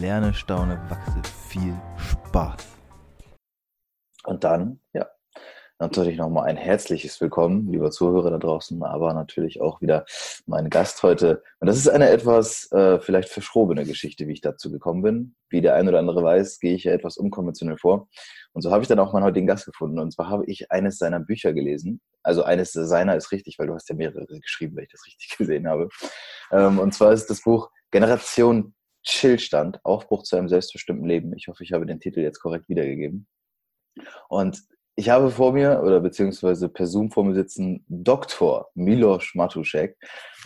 lerne, staune, wachse. Viel Spaß. Und dann, ja, natürlich nochmal ein herzliches Willkommen, lieber Zuhörer da draußen, aber natürlich auch wieder mein Gast heute. Und das ist eine etwas äh, vielleicht verschrobene Geschichte, wie ich dazu gekommen bin. Wie der ein oder andere weiß, gehe ich ja etwas unkonventionell vor. Und so habe ich dann auch meinen heutigen Gast gefunden. Und zwar habe ich eines seiner Bücher gelesen. Also eines seiner ist richtig, weil du hast ja mehrere geschrieben, wenn ich das richtig gesehen habe. Ähm, und zwar ist das Buch Generation Chillstand, Aufbruch zu einem selbstbestimmten Leben. Ich hoffe, ich habe den Titel jetzt korrekt wiedergegeben. Und ich habe vor mir, oder beziehungsweise per Zoom vor mir sitzen, Dr. Milos Matuszek.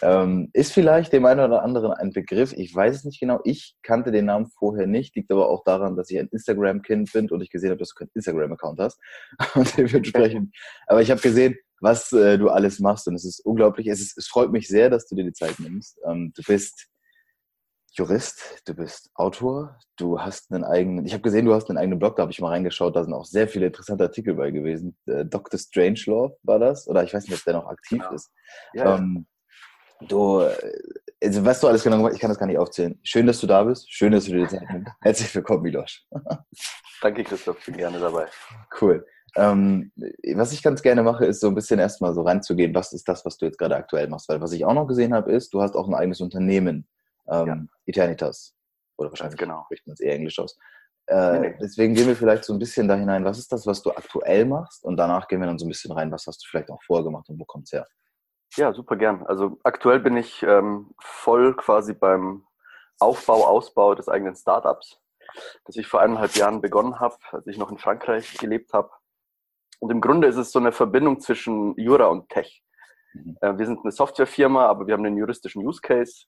Ähm, ist vielleicht dem einen oder anderen ein Begriff. Ich weiß es nicht genau. Ich kannte den Namen vorher nicht. Liegt aber auch daran, dass ich ein Instagram-Kind bin und ich gesehen habe, dass du keinen Instagram-Account hast. Und dementsprechend. aber ich habe gesehen, was äh, du alles machst und es ist unglaublich. Es, ist, es freut mich sehr, dass du dir die Zeit nimmst. Ähm, du bist Jurist, du bist Autor, du hast einen eigenen, ich habe gesehen, du hast einen eigenen Blog, da habe ich mal reingeschaut, da sind auch sehr viele interessante Artikel bei gewesen. Äh, Dr. Strangelove war das, oder ich weiß nicht, ob der noch aktiv ja. ist. Ja, ähm, du, also was du alles genau gemacht ich kann das gar nicht aufzählen. Schön, dass du da bist, schön, dass du dir die Zeit nimmst. Herzlich willkommen, Milosch. Danke, Christoph, bin gerne dabei. Cool. Ähm, was ich ganz gerne mache, ist so ein bisschen erstmal so reinzugehen, was ist das, was du jetzt gerade aktuell machst? Weil was ich auch noch gesehen habe, ist, du hast auch ein eigenes Unternehmen ähm, ja. Eternitas. Oder wahrscheinlich genau. spricht man es eher Englisch aus. Äh, nee, nee. Deswegen gehen wir vielleicht so ein bisschen da hinein, was ist das, was du aktuell machst? Und danach gehen wir dann so ein bisschen rein, was hast du vielleicht auch vorgemacht und wo kommt es her? Ja, super gern. Also aktuell bin ich ähm, voll quasi beim Aufbau, Ausbau des eigenen Startups, das ich vor eineinhalb Jahren begonnen habe, als ich noch in Frankreich gelebt habe. Und im Grunde ist es so eine Verbindung zwischen Jura und Tech. Mhm. Äh, wir sind eine Softwarefirma, aber wir haben einen juristischen Use Case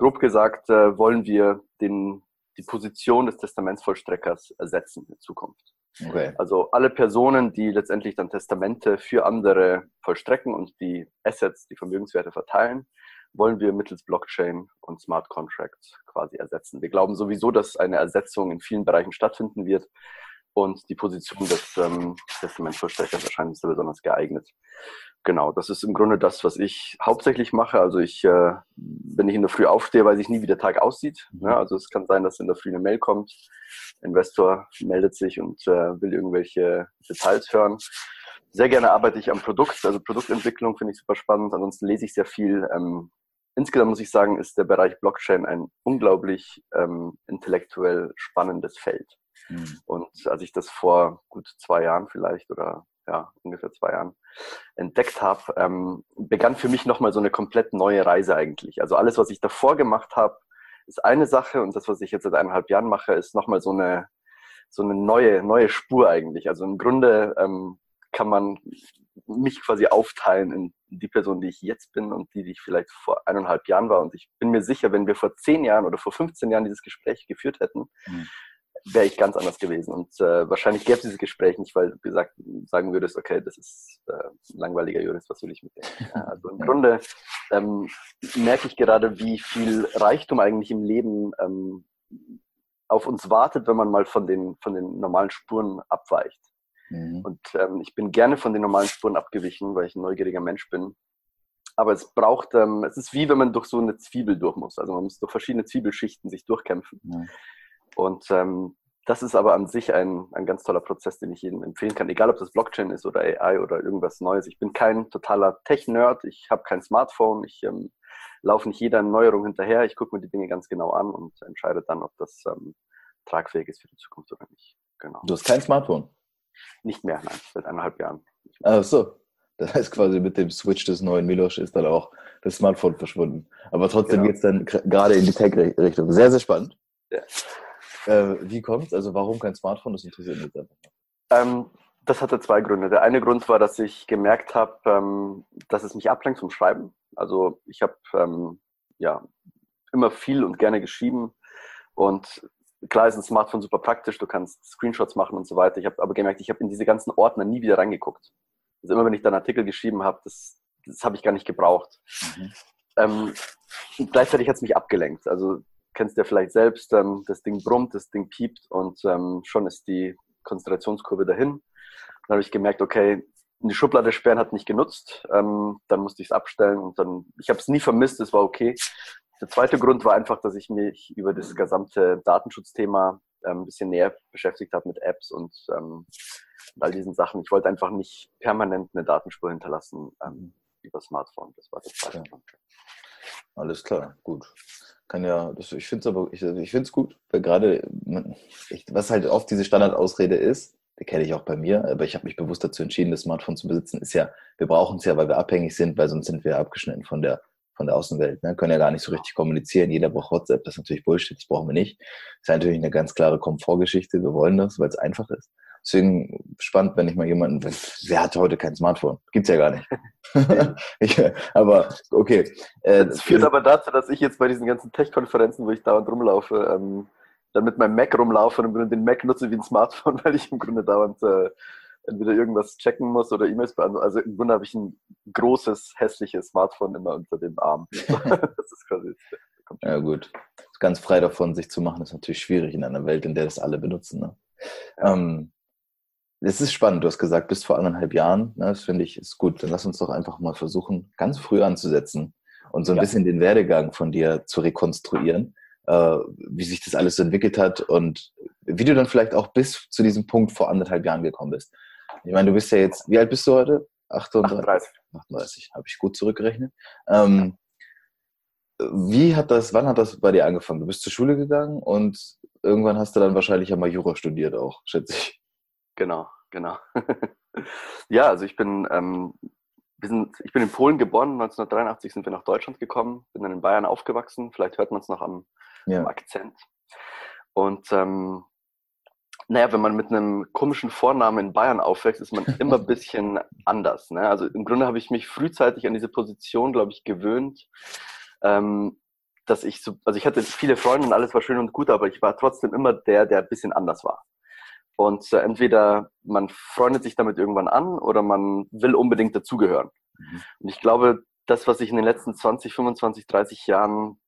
grob gesagt, äh, wollen wir den, die Position des Testamentsvollstreckers ersetzen in Zukunft. Okay. Also alle Personen, die letztendlich dann Testamente für andere vollstrecken und die Assets, die Vermögenswerte verteilen, wollen wir mittels Blockchain und Smart Contracts quasi ersetzen. Wir glauben sowieso, dass eine Ersetzung in vielen Bereichen stattfinden wird und die Position des ähm, Testamentsvollstreckers erscheint uns da besonders geeignet. Genau, das ist im Grunde das, was ich hauptsächlich mache. Also ich, äh, wenn ich in der Früh aufstehe, weiß ich nie, wie der Tag aussieht. Ne? Also es kann sein, dass in der Früh eine Mail kommt, Investor meldet sich und äh, will irgendwelche Details hören. Sehr gerne arbeite ich am Produkt, also Produktentwicklung finde ich super spannend. Ansonsten lese ich sehr viel. Ähm, insgesamt muss ich sagen, ist der Bereich Blockchain ein unglaublich ähm, intellektuell spannendes Feld. Mhm. Und als ich das vor gut zwei Jahren vielleicht oder ja, ungefähr zwei Jahren entdeckt habe, ähm, begann für mich nochmal so eine komplett neue Reise eigentlich. Also alles, was ich davor gemacht habe, ist eine Sache und das, was ich jetzt seit eineinhalb Jahren mache, ist nochmal so eine, so eine neue, neue Spur eigentlich. Also im Grunde ähm, kann man mich quasi aufteilen in die Person, die ich jetzt bin und die, die ich vielleicht vor eineinhalb Jahren war. Und ich bin mir sicher, wenn wir vor zehn Jahren oder vor 15 Jahren dieses Gespräch geführt hätten, mhm wäre ich ganz anders gewesen. Und äh, wahrscheinlich gäbe es dieses Gespräch nicht, weil du gesagt, sagen würdest, okay, das ist äh, ein langweiliger Jurist, was will ich mit dem? Ja, also im Grunde ähm, merke ich gerade, wie viel Reichtum eigentlich im Leben ähm, auf uns wartet, wenn man mal von den, von den normalen Spuren abweicht. Mhm. Und ähm, ich bin gerne von den normalen Spuren abgewichen, weil ich ein neugieriger Mensch bin. Aber es braucht, ähm, es ist wie wenn man durch so eine Zwiebel durch muss. Also man muss durch verschiedene Zwiebelschichten sich durchkämpfen. Mhm. Und ähm, das ist aber an sich ein, ein ganz toller Prozess, den ich jedem empfehlen kann, egal ob das Blockchain ist oder AI oder irgendwas Neues. Ich bin kein totaler Tech-Nerd, ich habe kein Smartphone, ich ähm, laufe nicht jeder Neuerung hinterher, ich gucke mir die Dinge ganz genau an und entscheide dann, ob das ähm, tragfähig ist für die Zukunft oder nicht. Genau. Du hast kein Smartphone? Nicht mehr, nein, seit eineinhalb Jahren. Ach so. Das heißt quasi mit dem Switch des neuen Milosch ist dann auch das Smartphone verschwunden. Aber trotzdem genau. geht es dann gerade in die Tech-Richtung. Sehr, sehr spannend. Ja. Äh, wie kommt es? Also warum kein Smartphone? Das interessiert mich einfach. Ähm, das hatte zwei Gründe. Der eine Grund war, dass ich gemerkt habe, ähm, dass es mich ablenkt vom Schreiben. Also ich habe ähm, ja immer viel und gerne geschrieben Und klar ist ein Smartphone super praktisch, du kannst Screenshots machen und so weiter. Ich habe aber gemerkt, ich habe in diese ganzen Ordner nie wieder reingeguckt. Also immer wenn ich dann Artikel geschrieben habe, das, das habe ich gar nicht gebraucht. Mhm. Ähm, gleichzeitig hat es mich abgelenkt. Also kennst du ja vielleicht selbst, ähm, das Ding brummt, das Ding piept und ähm, schon ist die Konzentrationskurve dahin. Dann habe ich gemerkt, okay, in die Schublade sperren hat nicht genutzt. Ähm, dann musste ich es abstellen und dann, ich habe es nie vermisst, es war okay. Der zweite Grund war einfach, dass ich mich über das gesamte Datenschutzthema ähm, ein bisschen näher beschäftigt habe mit Apps und, ähm, und all diesen Sachen. Ich wollte einfach nicht permanent eine Datenspur hinterlassen ähm, über Smartphone. Das war der zweite Grund. Alles klar, gut. Kann ja, das, ich finde es aber, ich, ich finde es gut, weil gerade, was halt oft diese Standardausrede ist, die kenne ich auch bei mir, aber ich habe mich bewusst dazu entschieden, das Smartphone zu besitzen, ist ja, wir brauchen es ja, weil wir abhängig sind, weil sonst sind wir abgeschnitten von der, von der Außenwelt, ne? können ja gar nicht so richtig kommunizieren. Jeder braucht WhatsApp, das ist natürlich Bullshit, das brauchen wir nicht. Das ist natürlich eine ganz klare Komfortgeschichte, wir wollen das, weil es einfach ist. Deswegen spannend, wenn ich mal jemanden, wer hat heute kein Smartphone? Gibt's ja gar nicht. ich, aber okay. Äh, das führt aber dazu, dass ich jetzt bei diesen ganzen Tech-Konferenzen, wo ich dauernd rumlaufe, ähm, dann mit meinem Mac rumlaufe und den Mac nutze wie ein Smartphone, weil ich im Grunde dauernd äh, entweder irgendwas checken muss oder E-Mails beantworten. Also im Grunde habe ich ein großes, hässliches Smartphone immer unter dem Arm. das ist quasi ja gut. Ganz frei davon, sich zu machen, ist natürlich schwierig in einer Welt, in der das alle benutzen. Ne? Ja. Ähm, es ist spannend, du hast gesagt, bis vor anderthalb Jahren. Ne, das finde ich ist gut. Dann lass uns doch einfach mal versuchen, ganz früh anzusetzen und so ein ja. bisschen den Werdegang von dir zu rekonstruieren, äh, wie sich das alles so entwickelt hat und wie du dann vielleicht auch bis zu diesem Punkt vor anderthalb Jahren gekommen bist. Ich meine, du bist ja jetzt, wie alt bist du heute? 38. 38, habe ich gut zurückgerechnet. Ähm, wie hat das, wann hat das bei dir angefangen? Du bist zur Schule gegangen und irgendwann hast du dann wahrscheinlich ja mal Jura studiert auch, schätze ich. Genau, genau. ja, also ich bin, ähm, wir sind, ich bin in Polen geboren, 1983 sind wir nach Deutschland gekommen, bin dann in Bayern aufgewachsen, vielleicht hört man es noch am, ja. am Akzent. Und ähm, naja, wenn man mit einem komischen Vornamen in Bayern aufwächst, ist man immer ein bisschen anders. Ne? Also im Grunde habe ich mich frühzeitig an diese Position, glaube ich, gewöhnt, ähm, dass ich so, also ich hatte viele Freunde und alles war schön und gut, aber ich war trotzdem immer der, der ein bisschen anders war. Und äh, entweder man freundet sich damit irgendwann an oder man will unbedingt dazugehören. Mhm. Und ich glaube, das, was ich in den letzten 20, 25, 30 Jahren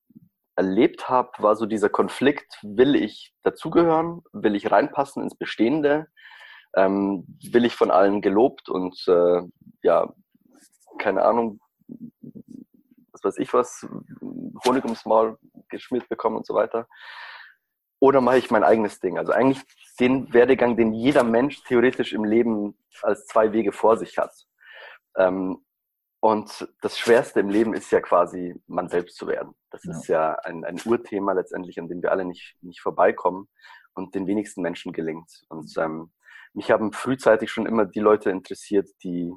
erlebt habe, war so dieser Konflikt, will ich dazugehören, will ich reinpassen ins Bestehende, ähm, will ich von allen gelobt und äh, ja, keine Ahnung, was weiß ich was, Honig ums Maul geschmiert bekommen und so weiter oder mache ich mein eigenes Ding? Also eigentlich den Werdegang, den jeder Mensch theoretisch im Leben als zwei Wege vor sich hat. Ähm, und das Schwerste im Leben ist ja quasi, man selbst zu werden. Das ja. ist ja ein, ein Urthema letztendlich, an dem wir alle nicht, nicht vorbeikommen und den wenigsten Menschen gelingt. Und ähm, mich haben frühzeitig schon immer die Leute interessiert, die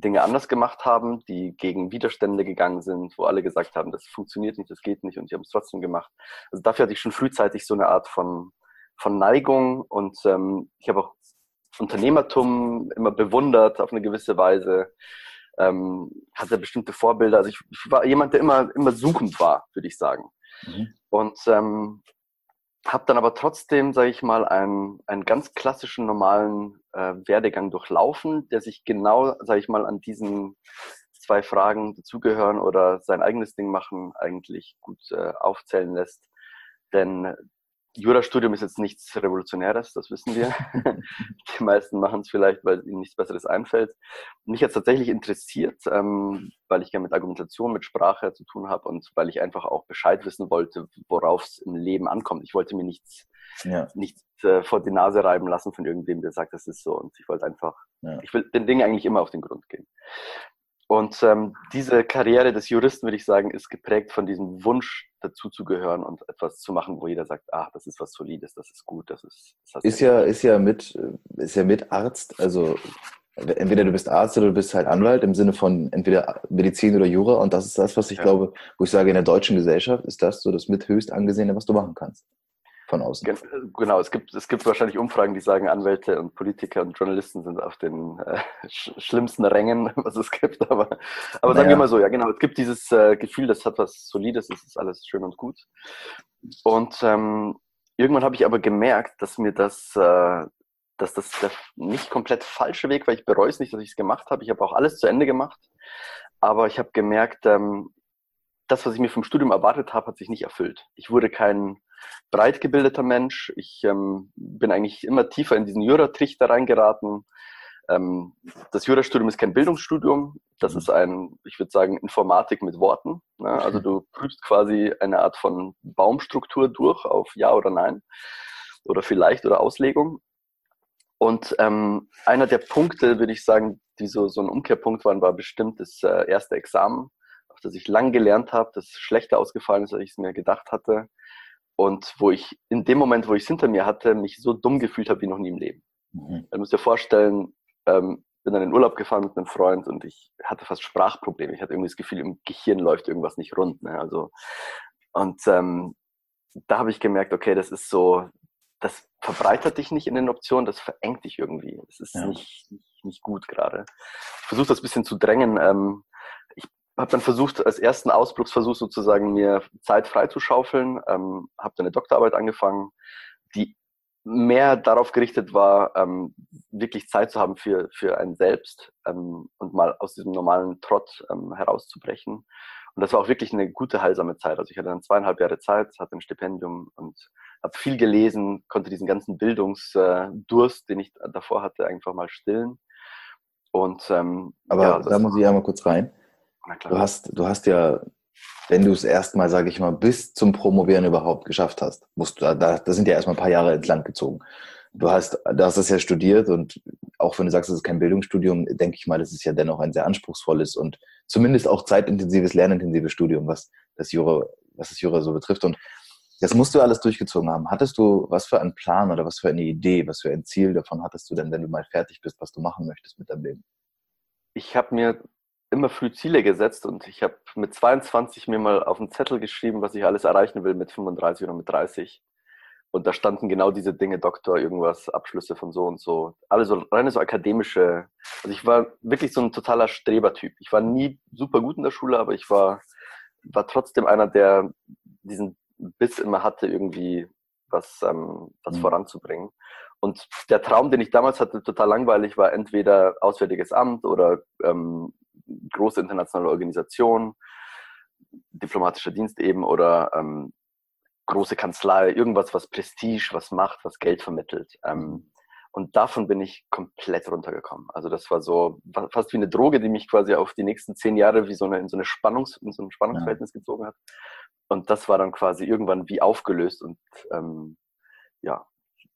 Dinge anders gemacht haben, die gegen Widerstände gegangen sind, wo alle gesagt haben, das funktioniert nicht, das geht nicht und die haben es trotzdem gemacht. Also dafür hatte ich schon frühzeitig so eine Art von, von Neigung und ähm, ich habe auch Unternehmertum immer bewundert auf eine gewisse Weise, ähm, hatte bestimmte Vorbilder. Also ich, ich war jemand, der immer, immer suchend war, würde ich sagen. Mhm. Und ähm, habe dann aber trotzdem, sage ich mal, einen, einen ganz klassischen normalen äh, Werdegang durchlaufen, der sich genau, sage ich mal, an diesen zwei Fragen dazugehören oder sein eigenes Ding machen eigentlich gut äh, aufzählen lässt. Denn Jurastudium ist jetzt nichts Revolutionäres, das wissen wir. die meisten machen es vielleicht, weil ihnen nichts Besseres einfällt. Mich hat es tatsächlich interessiert, ähm, weil ich ja mit Argumentation, mit Sprache zu tun habe und weil ich einfach auch Bescheid wissen wollte, worauf es im Leben ankommt. Ich wollte mir nichts, ja. nichts äh, vor die Nase reiben lassen von irgendwem, der sagt, das ist so. Und ich wollte einfach, ja. ich will den Dingen eigentlich immer auf den Grund gehen. Und ähm, diese Karriere des Juristen, würde ich sagen, ist geprägt von diesem Wunsch, dazuzugehören und etwas zu machen, wo jeder sagt, ach, das ist was Solides, das ist gut, das ist. Das ist ja, ist ja mit, ist ja mit Arzt, also entweder du bist Arzt oder du bist halt Anwalt im Sinne von entweder Medizin oder Jura und das ist das, was ich ja. glaube, wo ich sage, in der deutschen Gesellschaft ist das so das mit höchst angesehene, was du machen kannst von außen. Genau, es gibt, es gibt wahrscheinlich Umfragen, die sagen, Anwälte und Politiker und Journalisten sind auf den äh, sch schlimmsten Rängen, was es gibt. Aber, aber naja. sagen wir mal so, ja genau, es gibt dieses äh, Gefühl, das hat was Solides, es ist alles schön und gut. Und ähm, irgendwann habe ich aber gemerkt, dass mir das, äh, dass das der nicht komplett falsche Weg war. Ich bereue es nicht, dass ich es gemacht habe. Ich habe auch alles zu Ende gemacht. Aber ich habe gemerkt, ähm, das, was ich mir vom Studium erwartet habe, hat sich nicht erfüllt. Ich wurde kein breit gebildeter Mensch. Ich ähm, bin eigentlich immer tiefer in diesen Jura-Trichter reingeraten. Ähm, das Jurastudium ist kein Bildungsstudium. Das mhm. ist ein, ich würde sagen, Informatik mit Worten. Ne? Also du prüfst quasi eine Art von Baumstruktur durch auf Ja oder Nein oder vielleicht oder Auslegung. Und ähm, einer der Punkte, würde ich sagen, die so, so ein Umkehrpunkt waren, war bestimmt das äh, erste Examen, auf das ich lang gelernt habe, das schlechter ausgefallen ist, als ich es mir gedacht hatte. Und wo ich in dem Moment, wo ich es hinter mir hatte, mich so dumm gefühlt habe wie noch nie im Leben. Mhm. Du musst dir vorstellen, ähm, bin dann in den Urlaub gefahren mit einem Freund und ich hatte fast Sprachprobleme. Ich hatte irgendwie das Gefühl, im Gehirn läuft irgendwas nicht rund. Ne? Also, und ähm, da habe ich gemerkt, okay, das ist so, das verbreitert dich nicht in den Optionen, das verengt dich irgendwie. Das ist ja. nicht, nicht, nicht, gut gerade. Ich versuche das ein bisschen zu drängen. Ähm, habe dann versucht, als ersten Ausbruchsversuch sozusagen mir Zeit freizuschaufeln, ähm, habe dann eine Doktorarbeit angefangen, die mehr darauf gerichtet war, ähm, wirklich Zeit zu haben für, für einen selbst ähm, und mal aus diesem normalen Trott ähm, herauszubrechen. Und das war auch wirklich eine gute, heilsame Zeit. Also ich hatte dann zweieinhalb Jahre Zeit, hatte ein Stipendium und habe viel gelesen, konnte diesen ganzen Bildungsdurst, den ich davor hatte, einfach mal stillen. Und, ähm, Aber ja, da muss ich einmal kurz rein. Du hast, du hast ja wenn du es erstmal, sage ich mal, bis zum Promovieren überhaupt geschafft hast, musst du, da, da sind ja erstmal ein paar Jahre ins Land gezogen. Du hast, du hast das ja studiert und auch wenn du sagst, es ist kein Bildungsstudium, denke ich mal, das ist ja dennoch ein sehr anspruchsvolles und zumindest auch zeitintensives, lernintensives Studium, was das Jura, was das Jura so betrifft. Und das musst du alles durchgezogen haben. Hattest du was für einen Plan oder was für eine Idee, was für ein Ziel davon hattest du denn, wenn du mal fertig bist, was du machen möchtest mit deinem Leben? Ich habe mir immer früh Ziele gesetzt und ich habe mit 22 mir mal auf einen Zettel geschrieben, was ich alles erreichen will mit 35 oder mit 30. Und da standen genau diese Dinge, Doktor, irgendwas, Abschlüsse von so und so. Alle so reine so akademische. Also ich war wirklich so ein totaler Strebertyp. Ich war nie super gut in der Schule, aber ich war, war trotzdem einer, der diesen Biss immer hatte, irgendwie was, ähm, was mhm. voranzubringen. Und der Traum, den ich damals hatte, total langweilig, war entweder Auswärtiges Amt oder ähm, große internationale Organisation, diplomatischer Dienst eben oder ähm, große Kanzlei, irgendwas, was Prestige, was Macht, was Geld vermittelt. Ähm, und davon bin ich komplett runtergekommen. Also das war so fast wie eine Droge, die mich quasi auf die nächsten zehn Jahre wie so eine, in so, eine Spannungs, in so ein Spannungsverhältnis ja. gezogen hat. Und das war dann quasi irgendwann wie aufgelöst und ähm, ja,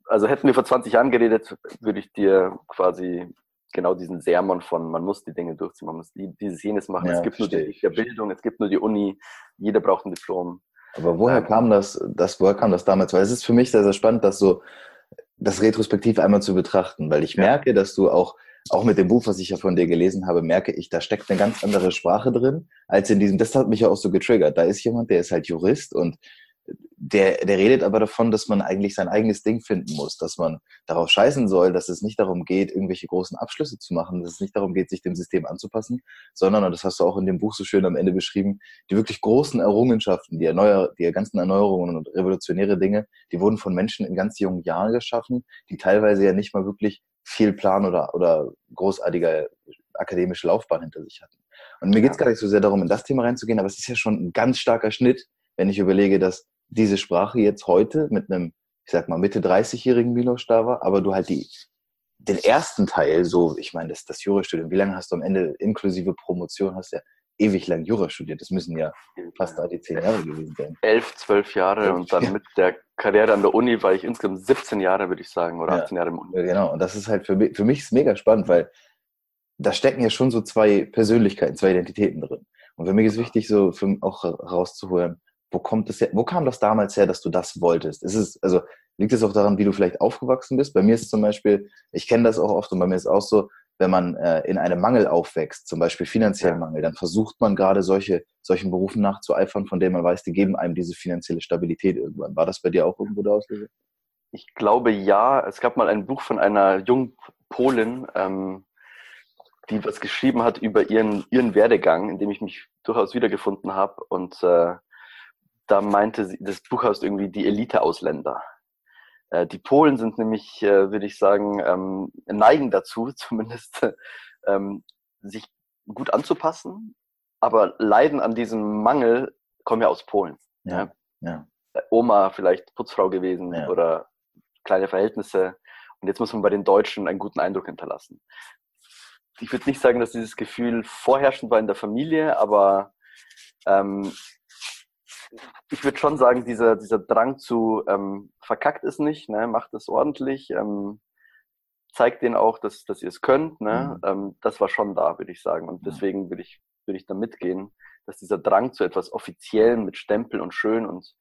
also hätten wir vor 20 Jahren geredet, würde ich dir quasi genau diesen Sermon von, man muss die Dinge durchziehen, man muss die, dieses jenes machen. Ja, es gibt nur die, die Bildung, es gibt nur die Uni, jeder braucht ein Diplom. Aber woher ähm, kam das, das, woher kam das damals? Weil es ist für mich sehr, sehr spannend, das so, das retrospektiv einmal zu betrachten, weil ich merke, dass du auch, auch mit dem Buch, was ich ja von dir gelesen habe, merke ich, da steckt eine ganz andere Sprache drin, als in diesem, das hat mich ja auch so getriggert. Da ist jemand, der ist halt Jurist und der, der redet aber davon, dass man eigentlich sein eigenes Ding finden muss, dass man darauf scheißen soll, dass es nicht darum geht, irgendwelche großen Abschlüsse zu machen, dass es nicht darum geht, sich dem System anzupassen, sondern, und das hast du auch in dem Buch so schön am Ende beschrieben, die wirklich großen Errungenschaften, die, Erneuer, die ganzen Erneuerungen und revolutionäre Dinge, die wurden von Menschen in ganz jungen Jahren geschaffen, die teilweise ja nicht mal wirklich viel Plan oder, oder großartige akademische Laufbahn hinter sich hatten. Und mir geht es gar nicht so sehr darum, in das Thema reinzugehen, aber es ist ja schon ein ganz starker Schnitt, wenn ich überlege, dass diese Sprache jetzt heute mit einem, ich sag mal, Mitte 30-jährigen Milos da war, aber du halt die, den ersten Teil, so, ich meine, das, das Jurastudium, wie lange hast du am Ende inklusive Promotion, hast du ja ewig lang Jura studiert. Das müssen ja fast da die zehn Jahre gewesen sein. Elf, zwölf Jahre und dann mit der Karriere an der Uni war ich insgesamt 17 Jahre, würde ich sagen, oder 18 ja. Jahre im Uni. Genau, und das ist halt für mich, für mich ist mega spannend, weil da stecken ja schon so zwei Persönlichkeiten, zwei Identitäten drin. Und für mich ist wichtig, so für, auch rauszuholen, wo kommt es her, wo kam das damals her, dass du das wolltest? Ist es, also liegt es auch daran, wie du vielleicht aufgewachsen bist? Bei mir ist zum Beispiel, ich kenne das auch oft und bei mir ist es auch so, wenn man äh, in einem Mangel aufwächst, zum Beispiel finanziellen. Mangel, dann versucht man gerade solche, solchen Berufen nachzueifern, von denen man weiß, die geben einem diese finanzielle Stabilität irgendwann. War das bei dir auch irgendwo der Auslöser? Ich glaube ja. Es gab mal ein Buch von einer jungen Polin, ähm, die was geschrieben hat über ihren, ihren Werdegang, in dem ich mich durchaus wiedergefunden habe. Und äh, da meinte sie, das Buch heißt irgendwie die Elite-Ausländer. Äh, die Polen sind nämlich, äh, würde ich sagen, ähm, neigen dazu, zumindest ähm, sich gut anzupassen, aber leiden an diesem Mangel, kommen ja aus Polen. Ja. ja. Oma vielleicht Putzfrau gewesen ja. oder kleine Verhältnisse. Und jetzt muss man bei den Deutschen einen guten Eindruck hinterlassen. Ich würde nicht sagen, dass dieses Gefühl vorherrschend war in der Familie, aber ähm, ich würde schon sagen, dieser, dieser Drang zu ähm, verkackt es nicht, ne, macht es ordentlich, ähm, zeigt denen auch, dass, dass ihr es könnt. Ne? Mhm. Ähm, das war schon da, würde ich sagen. Und deswegen würde ich, würde ich da mitgehen, dass dieser Drang zu etwas Offiziellen mit Stempel und schön und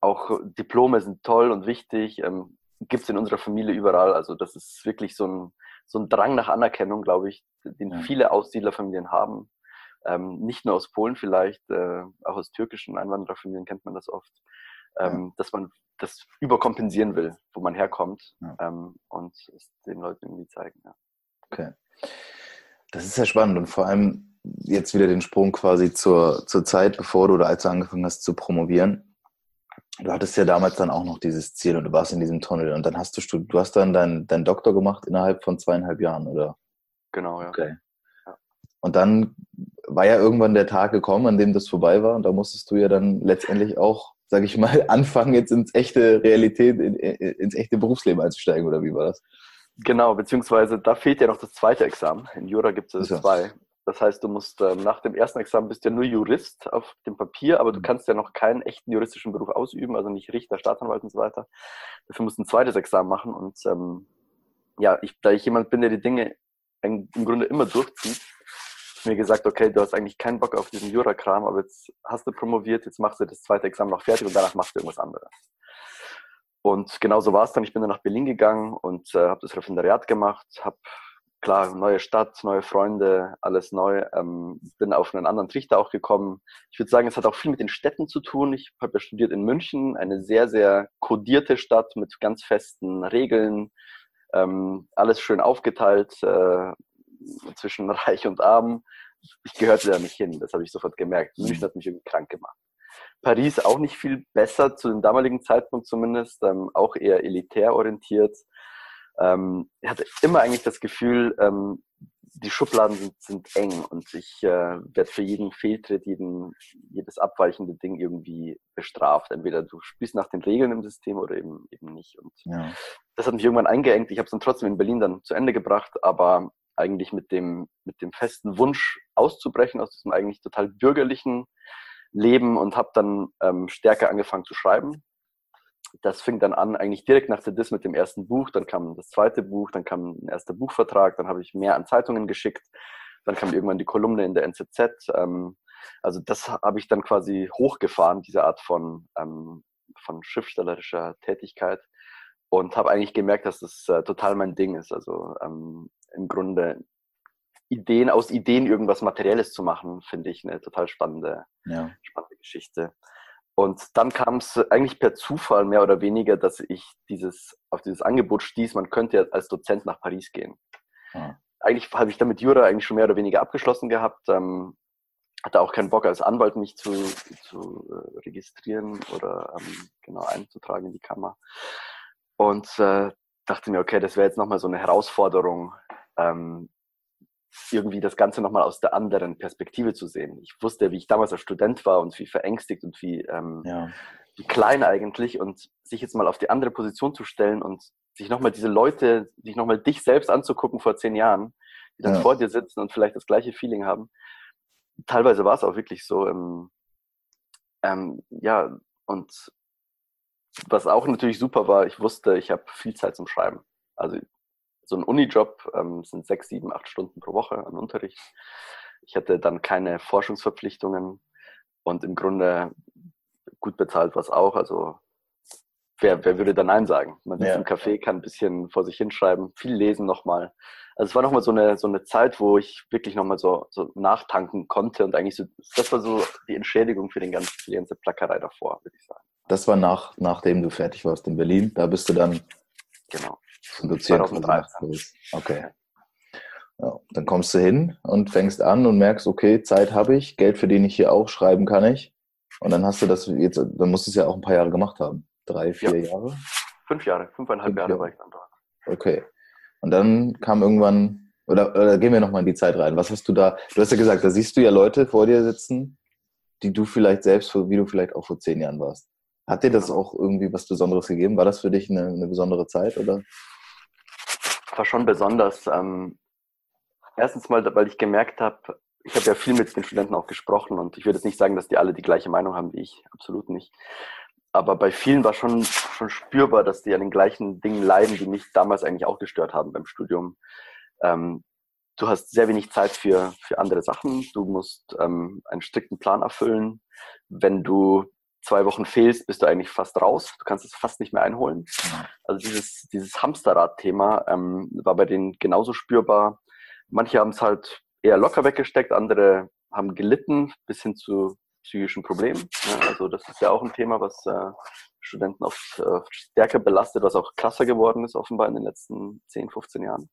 auch Diplome sind toll und wichtig, ähm, gibt es in unserer Familie überall. Also das ist wirklich so ein, so ein Drang nach Anerkennung, glaube ich, den ja. viele Aussiedlerfamilien haben. Ähm, nicht nur aus Polen vielleicht, äh, auch aus türkischen Einwandererfamilien kennt man das oft, ähm, ja. dass man das überkompensieren will, wo man herkommt ja. ähm, und es den Leuten irgendwie zeigen. Ja. Okay. Das ist sehr spannend und vor allem jetzt wieder den Sprung quasi zur, zur Zeit, bevor du oder als du angefangen hast zu promovieren. Du hattest ja damals dann auch noch dieses Ziel und du warst in diesem Tunnel und dann hast du, du hast dann deinen dein Doktor gemacht innerhalb von zweieinhalb Jahren, oder? Genau, ja. Okay. Und dann war ja irgendwann der Tag gekommen, an dem das vorbei war und da musstest du ja dann letztendlich auch sage ich mal, anfangen, jetzt ins echte Realität, in, ins echte Berufsleben einzusteigen, oder wie war das? Genau, beziehungsweise da fehlt ja noch das zweite Examen. In Jura gibt es ja. zwei. Das heißt, du musst äh, nach dem ersten Examen bist ja nur Jurist auf dem Papier, aber du mhm. kannst ja noch keinen echten juristischen Beruf ausüben, also nicht Richter, Staatsanwalt und so weiter. Dafür musst du ein zweites Examen machen und ähm, ja, ich, da ich jemand bin, der die Dinge im Grunde immer durchzieht, mir gesagt, okay, du hast eigentlich keinen Bock auf diesen Jura-Kram, aber jetzt hast du promoviert, jetzt machst du das zweite Examen noch fertig und danach machst du irgendwas anderes. Und genau so war es dann. Ich bin dann nach Berlin gegangen und äh, habe das Referendariat gemacht, habe klar, neue Stadt, neue Freunde, alles neu. Ähm, bin auf einen anderen Trichter auch gekommen. Ich würde sagen, es hat auch viel mit den Städten zu tun. Ich habe ja studiert in München, eine sehr, sehr kodierte Stadt mit ganz festen Regeln. Ähm, alles schön aufgeteilt äh, zwischen Reich und Arm ich gehörte da nicht hin. Das habe ich sofort gemerkt. München hat mich irgendwie krank gemacht. Paris auch nicht viel besser, zu dem damaligen Zeitpunkt zumindest, ähm, auch eher elitär orientiert. Ähm, ich hatte immer eigentlich das Gefühl, ähm, die Schubladen sind, sind eng und ich äh, werde für jeden Fehltritt, jeden, jedes abweichende Ding irgendwie bestraft. Entweder du spielst nach den Regeln im System oder eben, eben nicht. Und ja. das hat mich irgendwann eingeengt. Ich habe es dann trotzdem in Berlin dann zu Ende gebracht, aber eigentlich mit dem, mit dem festen Wunsch auszubrechen aus diesem eigentlich total bürgerlichen Leben und habe dann ähm, stärker angefangen zu schreiben. Das fing dann an, eigentlich direkt nach der Dis mit dem ersten Buch, dann kam das zweite Buch, dann kam ein erster Buchvertrag, dann habe ich mehr an Zeitungen geschickt, dann kam irgendwann die Kolumne in der NZZ. Ähm, also das habe ich dann quasi hochgefahren, diese Art von, ähm, von schriftstellerischer Tätigkeit und habe eigentlich gemerkt, dass das äh, total mein Ding ist. Also ähm, im Grunde Ideen, aus Ideen irgendwas Materielles zu machen, finde ich eine total spannende, ja. spannende Geschichte. Und dann kam es eigentlich per Zufall mehr oder weniger, dass ich dieses, auf dieses Angebot stieß, man könnte ja als Dozent nach Paris gehen. Ja. Eigentlich habe ich damit Jura eigentlich schon mehr oder weniger abgeschlossen gehabt. Ähm, hatte auch keinen Bock als Anwalt mich zu, zu äh, registrieren oder ähm, genau einzutragen in die Kammer. Und äh, dachte mir, okay, das wäre jetzt nochmal so eine Herausforderung, ähm, irgendwie das Ganze nochmal aus der anderen Perspektive zu sehen. Ich wusste, wie ich damals als Student war und wie verängstigt und wie, ähm, ja. wie klein eigentlich und sich jetzt mal auf die andere Position zu stellen und sich nochmal diese Leute, sich nochmal dich selbst anzugucken vor zehn Jahren, die dann ja. vor dir sitzen und vielleicht das gleiche Feeling haben. Teilweise war es auch wirklich so, ähm, ähm, ja, und was auch natürlich super war, ich wusste, ich habe viel Zeit zum Schreiben. Also so ein Unijob ähm, sind sechs, sieben, acht Stunden pro Woche an Unterricht. Ich hatte dann keine Forschungsverpflichtungen und im Grunde gut bezahlt war es auch. Also wer, wer würde da Nein sagen? Man sitzt ja. im Café, kann ein bisschen vor sich hinschreiben, viel lesen nochmal. Also es war nochmal so eine, so eine Zeit, wo ich wirklich nochmal so, so nachtanken konnte und eigentlich so, das war so die Entschädigung für den ganzen, die ganze Plackerei davor, würde ich sagen. Das war nach, nachdem du fertig warst in Berlin. Da bist du dann genau. Zum Dozieren. 2013. Okay. Ja, dann kommst du hin und fängst an und merkst, okay, Zeit habe ich, Geld verdiene ich hier auch, schreiben kann ich. Und dann hast du das jetzt, dann musst du es ja auch ein paar Jahre gemacht haben. Drei, vier ja. Jahre? Fünf Jahre, fünfeinhalb Fünf Jahre, Jahre war ich dann dort. Okay. Und dann kam irgendwann, oder, oder gehen wir nochmal in die Zeit rein. Was hast du da, du hast ja gesagt, da siehst du ja Leute vor dir sitzen, die du vielleicht selbst, wie du vielleicht auch vor zehn Jahren warst. Hat dir das auch irgendwie was Besonderes gegeben? War das für dich eine, eine besondere Zeit oder? War schon besonders. Ähm, erstens mal, weil ich gemerkt habe, ich habe ja viel mit den Studenten auch gesprochen und ich würde jetzt nicht sagen, dass die alle die gleiche Meinung haben wie ich. Absolut nicht. Aber bei vielen war schon, schon spürbar, dass die an den gleichen Dingen leiden, die mich damals eigentlich auch gestört haben beim Studium. Ähm, du hast sehr wenig Zeit für, für andere Sachen. Du musst ähm, einen strikten Plan erfüllen. Wenn du zwei Wochen fehlst, bist du eigentlich fast raus. Du kannst es fast nicht mehr einholen. Also dieses, dieses Hamsterrad-Thema ähm, war bei denen genauso spürbar. Manche haben es halt eher locker weggesteckt, andere haben gelitten bis hin zu psychischen Problemen. Ja, also das ist ja auch ein Thema, was äh, Studenten oft äh, stärker belastet, was auch krasser geworden ist offenbar in den letzten 10, 15 Jahren.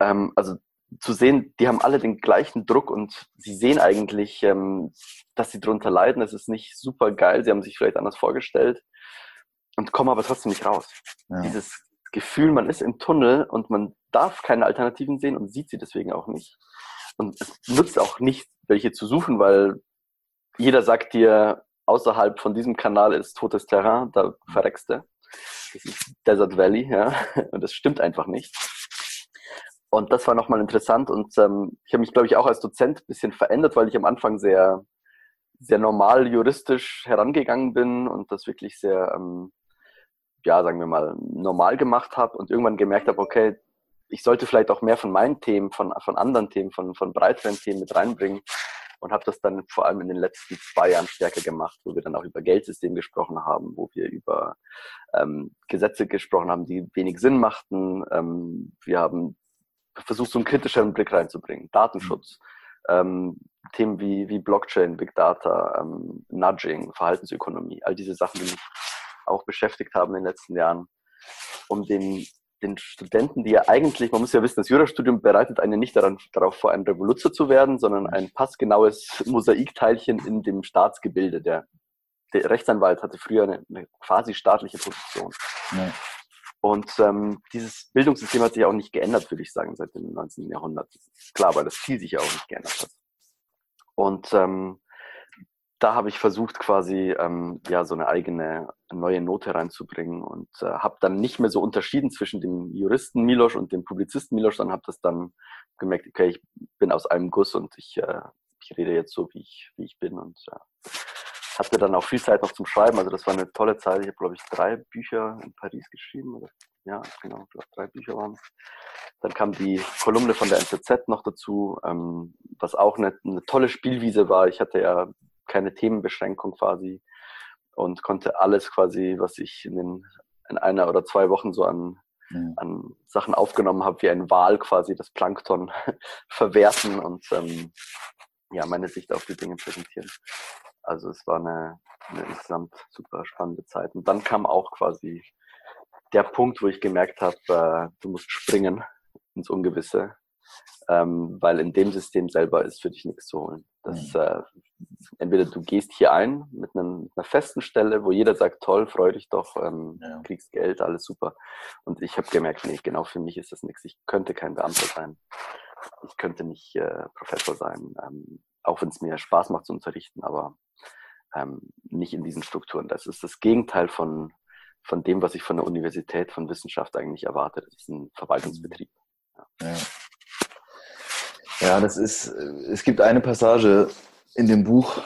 Ähm, also zu sehen, die haben alle den gleichen Druck und sie sehen eigentlich, ähm, dass sie darunter leiden. Es ist nicht super geil, sie haben sich vielleicht anders vorgestellt und kommen aber trotzdem nicht raus. Ja. Dieses Gefühl, man ist im Tunnel und man darf keine Alternativen sehen und sieht sie deswegen auch nicht. Und es nützt auch nicht, welche zu suchen, weil jeder sagt dir, außerhalb von diesem Kanal ist totes Terrain, da verreckst du. Das ist Desert Valley, ja. Und das stimmt einfach nicht. Und das war nochmal interessant und ähm, ich habe mich, glaube ich, auch als Dozent ein bisschen verändert, weil ich am Anfang sehr, sehr normal juristisch herangegangen bin und das wirklich sehr, ähm, ja, sagen wir mal, normal gemacht habe und irgendwann gemerkt habe, okay, ich sollte vielleicht auch mehr von meinen Themen, von, von anderen Themen, von, von breiteren Themen mit reinbringen und habe das dann vor allem in den letzten zwei Jahren stärker gemacht, wo wir dann auch über Geldsystem gesprochen haben, wo wir über ähm, Gesetze gesprochen haben, die wenig Sinn machten. Ähm, wir haben versuchst, so einen kritischeren Blick reinzubringen. Datenschutz, ähm, Themen wie, wie Blockchain, Big Data, ähm, Nudging, Verhaltensökonomie, all diese Sachen, die mich auch beschäftigt haben in den letzten Jahren, um den, den Studenten, die ja eigentlich, man muss ja wissen, das Jurastudium bereitet einen nicht daran, darauf vor, ein Revoluzer zu werden, sondern ein passgenaues Mosaikteilchen in dem Staatsgebilde. Der, der Rechtsanwalt hatte früher eine, eine quasi staatliche Position. Ja. Und ähm, dieses Bildungssystem hat sich auch nicht geändert, würde ich sagen, seit dem 19. Jahrhundert. Klar, weil das Ziel sich ja auch nicht geändert hat. Und ähm, da habe ich versucht, quasi ähm, ja so eine eigene neue Note reinzubringen und äh, habe dann nicht mehr so unterschieden zwischen dem Juristen Milosch und dem Publizisten Milosch, sondern habe das dann gemerkt, okay, ich bin aus einem Guss und ich, äh, ich rede jetzt so, wie ich, wie ich bin und äh, hatte dann auch viel Zeit noch zum Schreiben. Also das war eine tolle Zeit. Ich habe, glaube ich, drei Bücher in Paris geschrieben. Oder, ja, genau, ich glaube, drei Bücher waren Dann kam die Kolumne von der NZZ noch dazu, ähm, was auch eine, eine tolle Spielwiese war. Ich hatte ja keine Themenbeschränkung quasi und konnte alles quasi, was ich in, den, in einer oder zwei Wochen so an, ja. an Sachen aufgenommen habe, wie ein Wal quasi das Plankton verwerten und ähm, ja, meine Sicht auf die Dinge präsentieren. Also es war eine, eine insgesamt super spannende Zeit. Und dann kam auch quasi der Punkt, wo ich gemerkt habe, äh, du musst springen ins Ungewisse, ähm, weil in dem System selber ist für dich nichts zu holen. Das, mhm. äh, entweder du gehst hier ein mit, einem, mit, einer festen Stelle, wo jeder sagt, toll, freu dich doch, ähm, ja. kriegst Geld, alles super. Und ich habe gemerkt, nee, genau für mich ist das nichts. Ich könnte kein Beamter sein. Ich könnte nicht äh, Professor sein. Ähm, auch wenn es mir Spaß macht zu unterrichten, aber ähm, nicht in diesen Strukturen. Das ist das Gegenteil von, von dem, was ich von der Universität, von Wissenschaft eigentlich erwarte. Das ist ein Verwaltungsbetrieb. Ja. ja. ja das ist, es gibt eine Passage in dem Buch,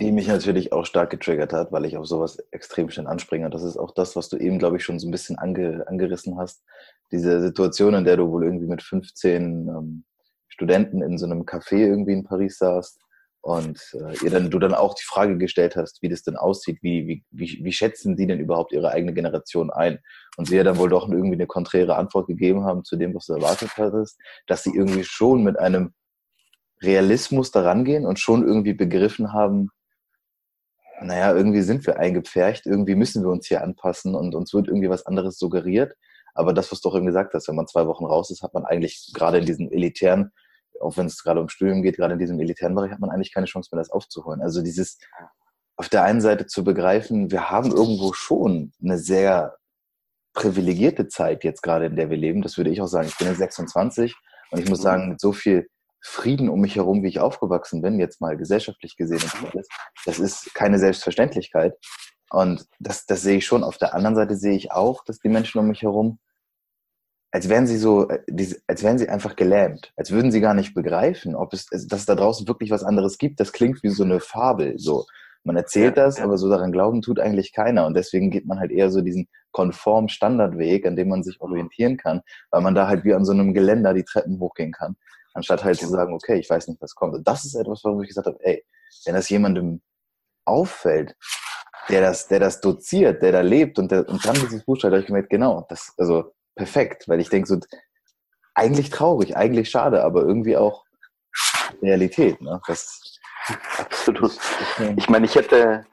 die mich natürlich auch stark getriggert hat, weil ich auf sowas extrem schnell anspringe. Und das ist auch das, was du eben, glaube ich, schon so ein bisschen ange, angerissen hast. Diese Situation, in der du wohl irgendwie mit 15 ähm, Studenten in so einem Café irgendwie in Paris saßt und äh, ihr dann, du dann auch die Frage gestellt hast, wie das denn aussieht, wie, wie, wie, wie schätzen die denn überhaupt ihre eigene Generation ein? Und sie ja dann wohl doch irgendwie eine konträre Antwort gegeben haben zu dem, was du erwartet hattest, dass sie irgendwie schon mit einem Realismus daran gehen und schon irgendwie begriffen haben, naja, irgendwie sind wir eingepfercht, irgendwie müssen wir uns hier anpassen und uns wird irgendwie was anderes suggeriert. Aber das, was du doch eben gesagt hast, wenn man zwei Wochen raus ist, hat man eigentlich gerade in diesen elitären auch wenn es gerade um Studium geht, gerade in diesem elitären Bereich, hat man eigentlich keine Chance mehr, das aufzuholen. Also dieses, auf der einen Seite zu begreifen, wir haben irgendwo schon eine sehr privilegierte Zeit jetzt gerade, in der wir leben. Das würde ich auch sagen. Ich bin jetzt 26 und ich muss mhm. sagen, mit so viel Frieden um mich herum, wie ich aufgewachsen bin, jetzt mal gesellschaftlich gesehen und alles, das ist keine Selbstverständlichkeit. Und das, das sehe ich schon. Auf der anderen Seite sehe ich auch, dass die Menschen um mich herum, als wären sie so, äh, als wären sie einfach gelähmt, als würden sie gar nicht begreifen, ob es, dass es da draußen wirklich was anderes gibt. Das klingt wie so eine Fabel. So, man erzählt das, aber so daran glauben tut eigentlich keiner. Und deswegen geht man halt eher so diesen konform Standardweg, an dem man sich orientieren kann, weil man da halt wie an so einem Geländer die Treppen hochgehen kann, anstatt halt zu sagen, okay, ich weiß nicht, was kommt. Und das ist etwas, warum ich gesagt habe, ey, wenn das jemandem auffällt, der das, der das doziert, der da lebt und, der, und dann dieses Buch schreibt, habe ich gemerkt, genau, das, also perfekt, weil ich denke so, eigentlich traurig, eigentlich schade, aber irgendwie auch Realität. Ne? Das, Absolut. Ich meine, ich hätte,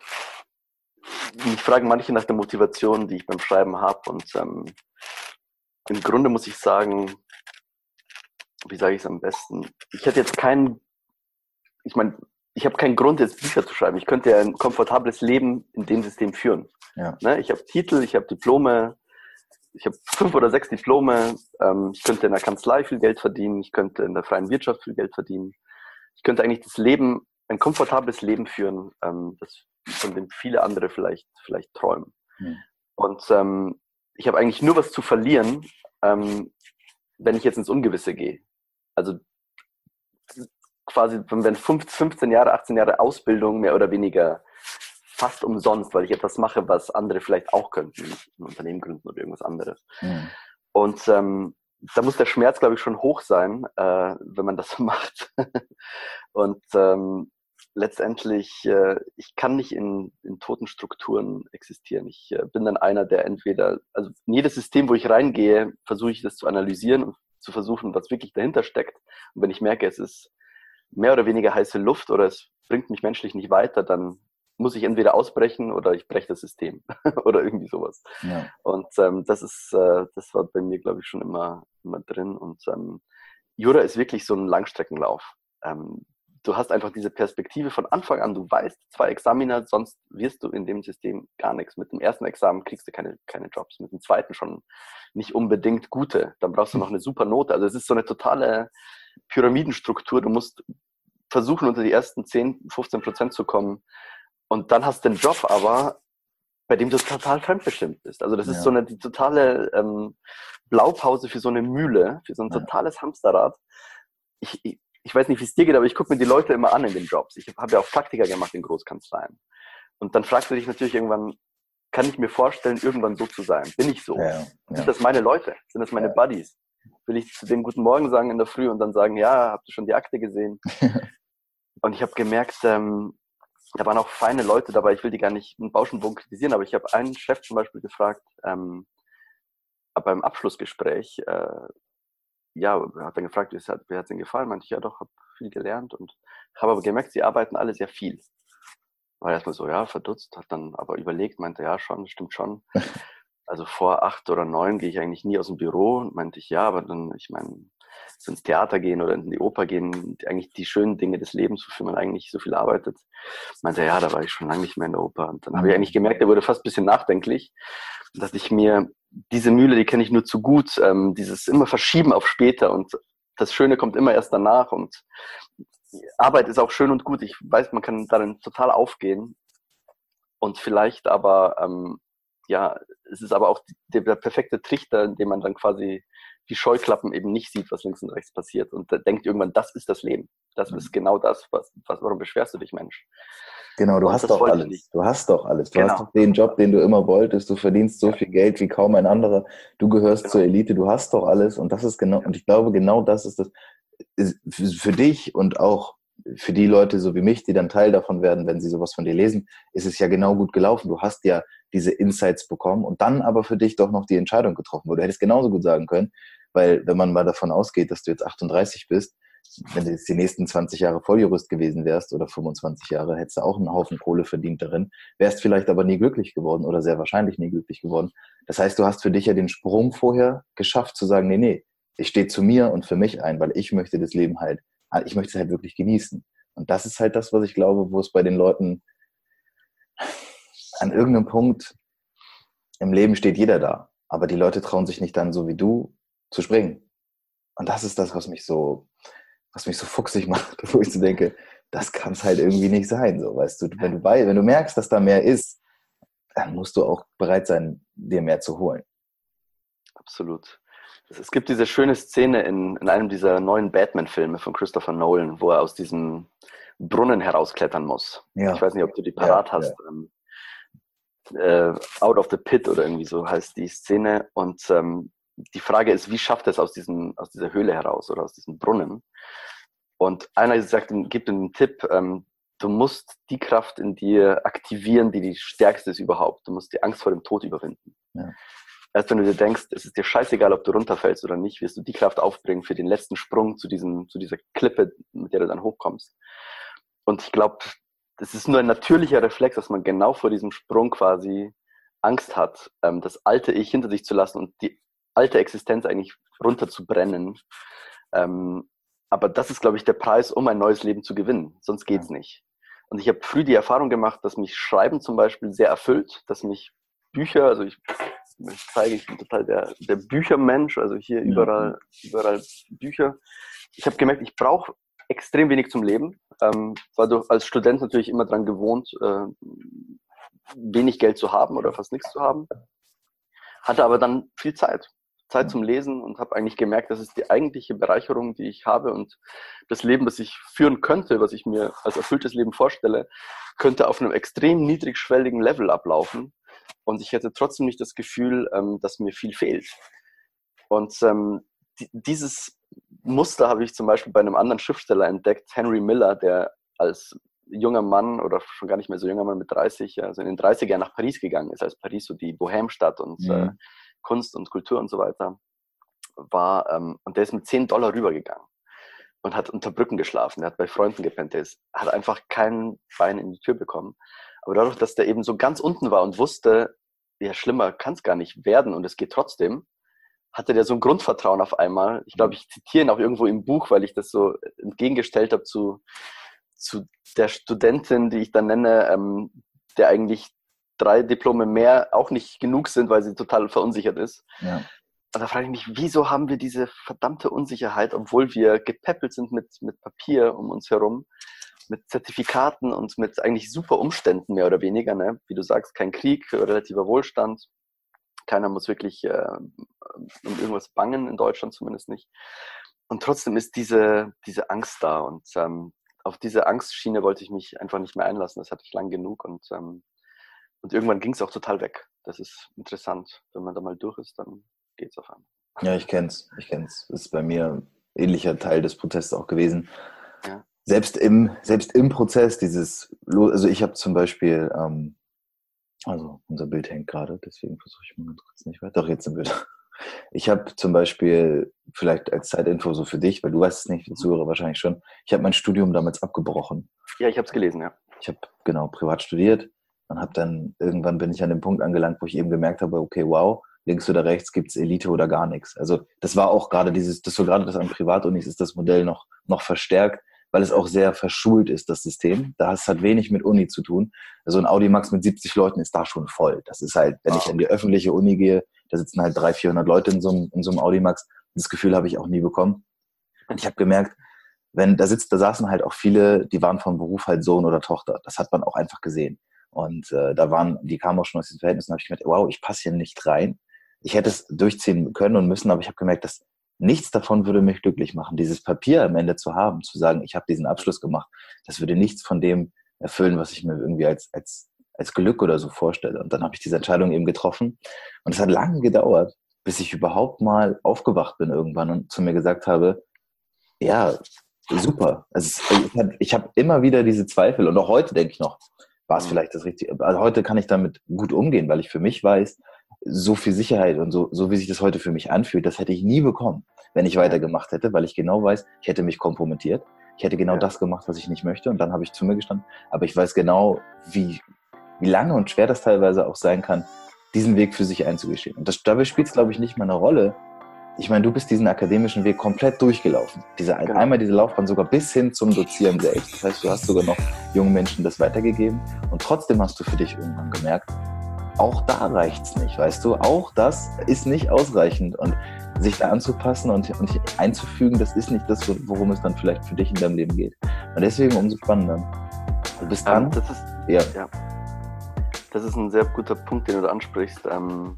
mich fragen manche nach der Motivation, die ich beim Schreiben habe. Und ähm, im Grunde muss ich sagen, wie sage ich es am besten? Ich hätte jetzt keinen, ich meine, ich habe keinen Grund, jetzt Bücher zu schreiben. Ich könnte ja ein komfortables Leben in dem System führen. Ja. Ne? Ich habe Titel, ich habe Diplome, ich habe fünf oder sechs Diplome. Ähm, ich könnte in der Kanzlei viel Geld verdienen, ich könnte in der freien Wirtschaft viel Geld verdienen. Ich könnte eigentlich das Leben ein komfortables Leben führen, ähm, das, von dem viele andere vielleicht, vielleicht träumen. Mhm. Und ähm, ich habe eigentlich nur was zu verlieren, ähm, wenn ich jetzt ins Ungewisse gehe. Also quasi, wenn 15 Jahre, 18 Jahre Ausbildung mehr oder weniger fast umsonst, weil ich etwas mache, was andere vielleicht auch könnten, ein Unternehmen gründen oder irgendwas anderes. Mhm. Und ähm, da muss der Schmerz, glaube ich, schon hoch sein, äh, wenn man das macht. und ähm, letztendlich, äh, ich kann nicht in, in toten Strukturen existieren. Ich äh, bin dann einer, der entweder, also in jedes System, wo ich reingehe, versuche ich das zu analysieren und zu versuchen, was wirklich dahinter steckt. Und wenn ich merke, es ist mehr oder weniger heiße Luft oder es bringt mich menschlich nicht weiter, dann muss ich entweder ausbrechen oder ich breche das System oder irgendwie sowas. Ja. Und ähm, das ist, äh, das war bei mir, glaube ich, schon immer, immer drin. Und ähm, Jura ist wirklich so ein Langstreckenlauf. Ähm, du hast einfach diese Perspektive von Anfang an, du weißt zwei Examiner, sonst wirst du in dem System gar nichts. Mit dem ersten Examen kriegst du keine, keine Jobs, mit dem zweiten schon nicht unbedingt gute. Dann brauchst du noch eine super Note. Also es ist so eine totale Pyramidenstruktur. Du musst versuchen, unter die ersten 10, 15 Prozent zu kommen. Und dann hast du den Job aber, bei dem du total fremdbestimmt bist. Also das ja. ist so eine die totale ähm, Blaupause für so eine Mühle, für so ein totales ja. Hamsterrad. Ich, ich, ich weiß nicht, wie es dir geht, aber ich gucke mir die Leute immer an in den Jobs. Ich habe ja auch Praktika gemacht in Großkanzleien. Und dann fragst du dich natürlich irgendwann, kann ich mir vorstellen, irgendwann so zu sein? Bin ich so? Ja. Sind das meine Leute? Sind das meine. Buddies? Will ich zu dem Guten Morgen sagen in der Früh und dann sagen, ja, habt ihr schon die Akte gesehen? und ich habe gemerkt, ähm, da waren auch feine Leute dabei, ich will die gar nicht in Bauschenbogen kritisieren, aber ich habe einen Chef zum Beispiel gefragt, ähm, beim Abschlussgespräch, äh, ja, hat dann gefragt, wie hat es Ihnen gefallen? Meinte ich, ja doch, habe viel gelernt und habe aber gemerkt, sie arbeiten alle sehr viel. War erstmal so, ja, verdutzt, hat dann aber überlegt, meinte, ja, schon, stimmt schon. Also vor acht oder neun gehe ich eigentlich nie aus dem Büro. Meinte ich, ja, aber dann, ich meine, so ins Theater gehen oder in die Oper gehen, eigentlich die schönen Dinge des Lebens, wofür man eigentlich so viel arbeitet. Meinte, ja, da war ich schon lange nicht mehr in der Oper. Und dann habe ich mhm. eigentlich gemerkt, er wurde fast ein bisschen nachdenklich, dass ich mir diese Mühle, die kenne ich nur zu gut, ähm, dieses immer Verschieben auf später und das Schöne kommt immer erst danach und Arbeit ist auch schön und gut. Ich weiß, man kann darin total aufgehen und vielleicht aber, ähm, ja, es ist aber auch der, der perfekte Trichter, in dem man dann quasi die Scheuklappen eben nicht sieht, was links und rechts passiert und denkt irgendwann, das ist das Leben. Das ist genau das, was, was warum beschwerst du dich, Mensch? Genau, du hast doch alles. Du hast doch alles. Du genau. hast doch den Job, den du immer wolltest. Du verdienst so viel Geld wie kaum ein anderer. Du gehörst genau. zur Elite. Du hast doch alles. Und das ist genau, und ich glaube, genau das ist das für dich und auch für die Leute so wie mich, die dann Teil davon werden, wenn sie sowas von dir lesen, ist es ja genau gut gelaufen. Du hast ja diese Insights bekommen und dann aber für dich doch noch die Entscheidung getroffen, wo du hättest genauso gut sagen können, weil wenn man mal davon ausgeht, dass du jetzt 38 bist, wenn du jetzt die nächsten 20 Jahre Volljurist gewesen wärst oder 25 Jahre, hättest du auch einen Haufen Kohle verdient darin, wärst vielleicht aber nie glücklich geworden oder sehr wahrscheinlich nie glücklich geworden. Das heißt, du hast für dich ja den Sprung vorher geschafft zu sagen, nee, nee, ich stehe zu mir und für mich ein, weil ich möchte das Leben halt, ich möchte es halt wirklich genießen. Und das ist halt das, was ich glaube, wo es bei den Leuten an irgendeinem Punkt im Leben steht jeder da. Aber die Leute trauen sich nicht dann so wie du zu springen. Und das ist das, was mich so, was mich so fuchsig macht, wo ich so denke, das kann es halt irgendwie nicht sein. So, weißt du, wenn du bei, wenn du merkst, dass da mehr ist, dann musst du auch bereit sein, dir mehr zu holen. Absolut. Es gibt diese schöne Szene in, in einem dieser neuen Batman-Filme von Christopher Nolan, wo er aus diesem Brunnen herausklettern muss. Ja. Ich weiß nicht, ob du die parat ja, hast. Ja. Ähm, äh, Out of the Pit oder irgendwie so heißt die Szene. Und ähm, die Frage ist, wie schafft er es aus, diesem, aus dieser Höhle heraus oder aus diesem Brunnen? Und einer sagt, gibt ihm einen Tipp, ähm, du musst die Kraft in dir aktivieren, die die stärkste ist überhaupt. Du musst die Angst vor dem Tod überwinden. Ja. Erst wenn du dir denkst, es ist dir scheißegal, ob du runterfällst oder nicht, wirst du die Kraft aufbringen für den letzten Sprung zu, diesem, zu dieser Klippe, mit der du dann hochkommst. Und ich glaube, es ist nur ein natürlicher Reflex, dass man genau vor diesem Sprung quasi Angst hat, ähm, das alte Ich hinter sich zu lassen und die alte Existenz eigentlich runterzubrennen. Ähm, aber das ist, glaube ich, der Preis, um ein neues Leben zu gewinnen. Sonst geht's ja. nicht. Und ich habe früh die Erfahrung gemacht, dass mich Schreiben zum Beispiel sehr erfüllt, dass mich Bücher, also ich, ich zeige, ich bin total der, der Büchermensch, also hier ja. überall, überall Bücher. Ich habe gemerkt, ich brauche extrem wenig zum Leben. Ähm, war du als Student natürlich immer dran gewohnt, äh, wenig Geld zu haben oder fast nichts zu haben. Hatte aber dann viel Zeit. Zeit zum Lesen und habe eigentlich gemerkt, das ist die eigentliche Bereicherung, die ich habe und das Leben, das ich führen könnte, was ich mir als erfülltes Leben vorstelle, könnte auf einem extrem niedrigschwelligen Level ablaufen und ich hätte trotzdem nicht das Gefühl, ähm, dass mir viel fehlt. Und ähm, dieses Muster habe ich zum Beispiel bei einem anderen Schriftsteller entdeckt, Henry Miller, der als junger Mann oder schon gar nicht mehr so junger Mann mit 30, also in den 30er Jahren nach Paris gegangen ist, als Paris so die Bohemstadt und mhm. äh, Kunst und Kultur und so weiter war. Ähm, und der ist mit 10 Dollar rübergegangen und hat unter Brücken geschlafen. Der hat bei Freunden gepennt. Der ist, hat einfach kein Bein in die Tür bekommen. Aber dadurch, dass der eben so ganz unten war und wusste, ja, schlimmer kann es gar nicht werden und es geht trotzdem, hatte der so ein Grundvertrauen auf einmal. Ich glaube, ich zitiere ihn auch irgendwo im Buch, weil ich das so entgegengestellt habe zu, zu der Studentin, die ich dann nenne, ähm, der eigentlich drei Diplome mehr auch nicht genug sind, weil sie total verunsichert ist. Ja. Und da frage ich mich, wieso haben wir diese verdammte Unsicherheit, obwohl wir gepäppelt sind mit, mit Papier um uns herum, mit Zertifikaten und mit eigentlich super Umständen mehr oder weniger, ne? wie du sagst, kein Krieg, relativer Wohlstand, keiner muss wirklich äh, um irgendwas bangen, in Deutschland zumindest nicht. Und trotzdem ist diese, diese Angst da. Und ähm, auf diese Angstschiene wollte ich mich einfach nicht mehr einlassen. Das hatte ich lang genug. Und, ähm, und irgendwann ging es auch total weg. Das ist interessant. Wenn man da mal durch ist, dann geht es auf einmal. Ja, ich kenn's. Ich kenn's. Das ist bei mir ein ähnlicher Teil des Protests auch gewesen. Ja. Selbst im, selbst im Prozess, dieses, also ich habe zum Beispiel ähm, also unser Bild hängt gerade, deswegen versuche ich mal ganz kurz nicht weiter. Doch, jetzt im Bild. Ich habe zum Beispiel, vielleicht als Zeitinfo so für dich, weil du weißt es nicht, die Zuhörer wahrscheinlich schon, ich habe mein Studium damals abgebrochen. Ja, ich habe es gelesen, ja. Ich habe genau privat studiert und habe dann, irgendwann bin ich an dem Punkt angelangt, wo ich eben gemerkt habe, okay, wow, links oder rechts gibt es Elite oder gar nichts. Also das war auch gerade dieses, das so gerade das an Privatunis ist das Modell noch, noch verstärkt, weil es auch sehr verschult ist, das System. Da hat wenig mit Uni zu tun. Also ein Audimax mit 70 Leuten ist da schon voll. Das ist halt, wenn ich in die öffentliche Uni gehe, da sitzen halt 300, 400 Leute in so einem, in so einem Audimax. Das Gefühl habe ich auch nie bekommen. Und ich habe gemerkt, wenn da sitzt, da saßen halt auch viele, die waren vom Beruf halt Sohn oder Tochter. Das hat man auch einfach gesehen. Und äh, da waren, die kamen auch schon aus diesen Verhältnissen, habe ich gemerkt, wow, ich passe hier nicht rein. Ich hätte es durchziehen können und müssen, aber ich habe gemerkt, dass Nichts davon würde mich glücklich machen. Dieses Papier am Ende zu haben, zu sagen, ich habe diesen Abschluss gemacht, das würde nichts von dem erfüllen, was ich mir irgendwie als, als, als Glück oder so vorstelle. Und dann habe ich diese Entscheidung eben getroffen. Und es hat lange gedauert, bis ich überhaupt mal aufgewacht bin irgendwann und zu mir gesagt habe, ja, super. Also ich habe hab immer wieder diese Zweifel und auch heute denke ich noch, war es mhm. vielleicht das Richtige. Also heute kann ich damit gut umgehen, weil ich für mich weiß, so viel Sicherheit und so, so wie sich das heute für mich anfühlt, das hätte ich nie bekommen wenn ich weitergemacht hätte, weil ich genau weiß, ich hätte mich kompromittiert. Ich hätte genau ja. das gemacht, was ich nicht möchte. Und dann habe ich zu mir gestanden. Aber ich weiß genau, wie, wie lange und schwer das teilweise auch sein kann, diesen Weg für sich einzugestehen. Und das, dabei spielt es, glaube ich, nicht mal eine Rolle, ich meine, du bist diesen akademischen Weg komplett durchgelaufen. Diese, genau. Einmal diese Laufbahn sogar bis hin zum Dozieren selbst. Das heißt, du hast sogar noch jungen Menschen das weitergegeben und trotzdem hast du für dich irgendwann gemerkt, auch da reicht's nicht, weißt du? Auch das ist nicht ausreichend und sich da anzupassen und, und einzufügen, das ist nicht das, worum es dann vielleicht für dich in deinem Leben geht. Und deswegen umso spannender. Du bist dann. Ähm, das ist, ja. ja. Das ist ein sehr guter Punkt, den du da ansprichst. Ähm,